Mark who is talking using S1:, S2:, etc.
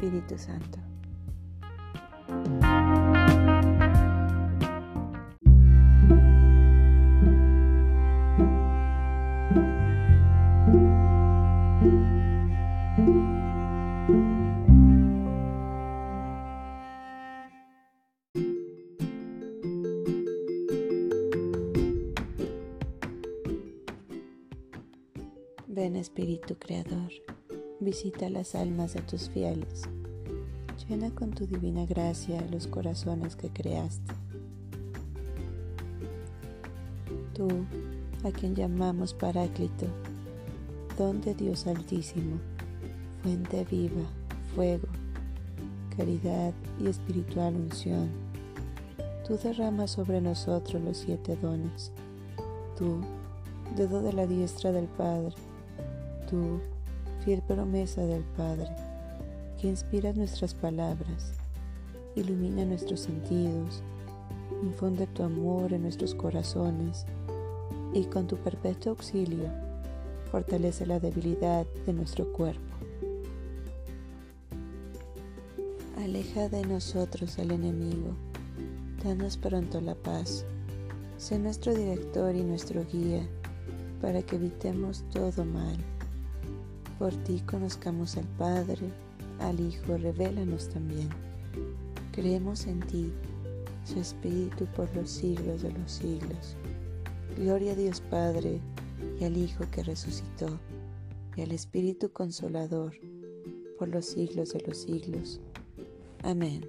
S1: Espíritu Santo. Ven Espíritu Creador, visita las almas de tus fieles, llena con tu divina gracia los corazones que creaste. Tú, a quien llamamos Paráclito, don de Dios Altísimo, fuente viva, fuego, caridad y espiritual unción, tú derramas sobre nosotros los siete dones. Tú, dedo de la diestra del Padre, tú, fiel promesa del Padre, que inspira nuestras palabras, ilumina nuestros sentidos, infunde tu amor en nuestros corazones y con tu perpetuo auxilio fortalece la debilidad de nuestro cuerpo. Aleja de nosotros al enemigo, danos pronto la paz, sé nuestro director y nuestro guía para que evitemos todo mal. Por ti conozcamos al Padre, al Hijo, revélanos también. Creemos en ti, su Espíritu por los siglos de los siglos. Gloria a Dios Padre y al Hijo que resucitó, y al Espíritu Consolador por los siglos de los siglos. Amén.